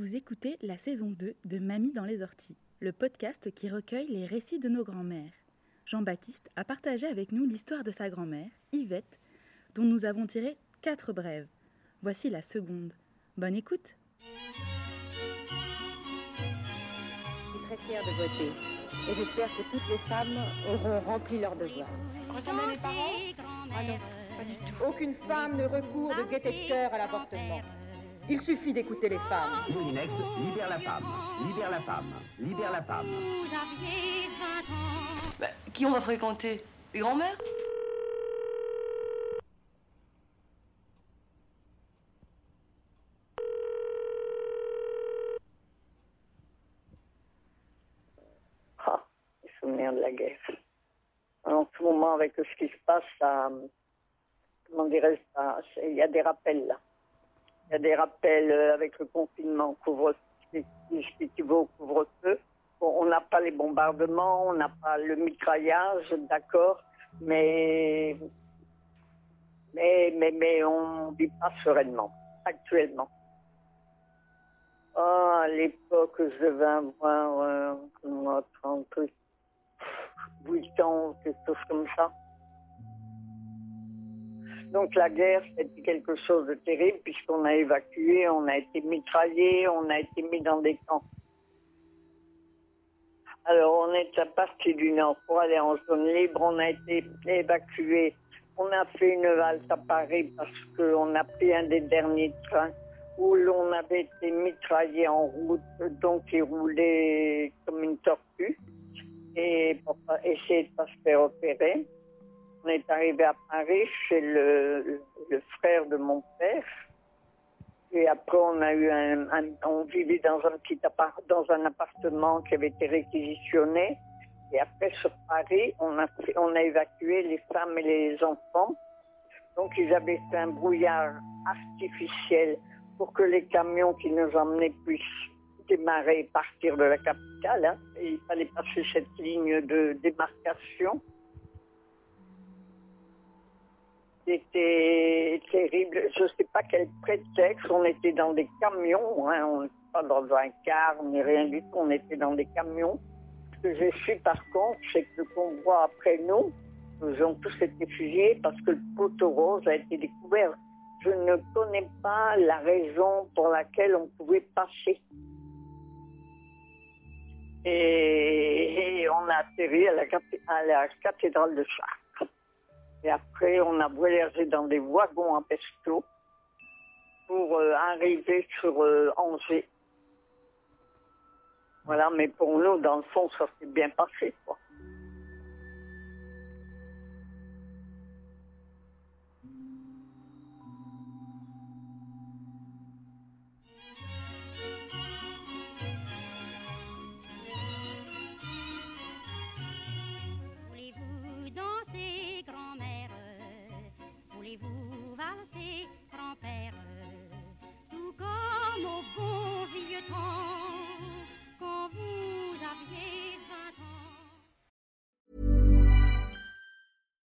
Vous écoutez la saison 2 de Mamie dans les orties, le podcast qui recueille les récits de nos grands-mères. Jean-Baptiste a partagé avec nous l'histoire de sa grand-mère, Yvette, dont nous avons tiré quatre brèves. Voici la seconde. Bonne écoute. Je suis très fière de voter. Et j'espère que toutes les femmes auront rempli leur devoir. Ressemble à mes parents? Ah non, pas du tout. Aucune femme ne recourt de gaieté de cœur à l'avortement. Il suffit d'écouter les femmes. Moulinex, libère la femme, libère la femme, libère la femme. Bah, qui on va fréquenter? Les grands-mères? Ah, les souvenirs de la guerre. En ce moment, avec ce qui se passe, ça, comment dirais-je, ça- il y a des rappels là. Il y a des rappels euh, avec le confinement, couvre-feu. Bon, on n'a pas les bombardements, on n'a pas le mitraillage, d'accord, mais, mais, mais, on vit pas sereinement, actuellement. Ah, à l'époque, je devais avoir euh, comment, 38 ans, quelque chose comme ça. Donc la guerre, c'était quelque chose de terrible puisqu'on a évacué, on a été mitraillé, on a été mis dans des camps. Alors on est parti du nord pour aller en zone libre, on a été évacué. On a fait une valse à Paris parce qu'on a pris un des derniers trains où l'on avait été mitraillé en route, donc il roulait comme une tortue et pas- essayer de pas se faire opérer. On est arrivé à Paris chez le, frère de mon père. Et après, on a eu un, on vivait dans un petit appart, dans un appartement qui avait été réquisitionné. Et après, sur Paris, on a, on a évacué les femmes et les enfants. Donc, ils avaient fait un brouillard artificiel pour que les camions qui nous emmenaient puissent démarrer et partir de la capitale. hein. Et il fallait passer cette ligne de démarcation. C'était terrible. Je ne sais pas quel prétexte. On était dans des camions. hein. On n'était pas dans un car ni rien du tout. On était dans des camions. Ce que j'ai su par contre, c'est que le convoi après nous, nous ont tous été fusillés parce que le poteau rose a été découvert. Je ne connais pas la raison pour laquelle on pouvait passer. Et, on a atterri à la, à la cathédrale de Chartres. Et après, on a voyagé dans des wagons en pesto pour euh, arriver sur euh, Angers. Voilà, mais pour nous, dans le fond, ça s'est bien passé, quoi.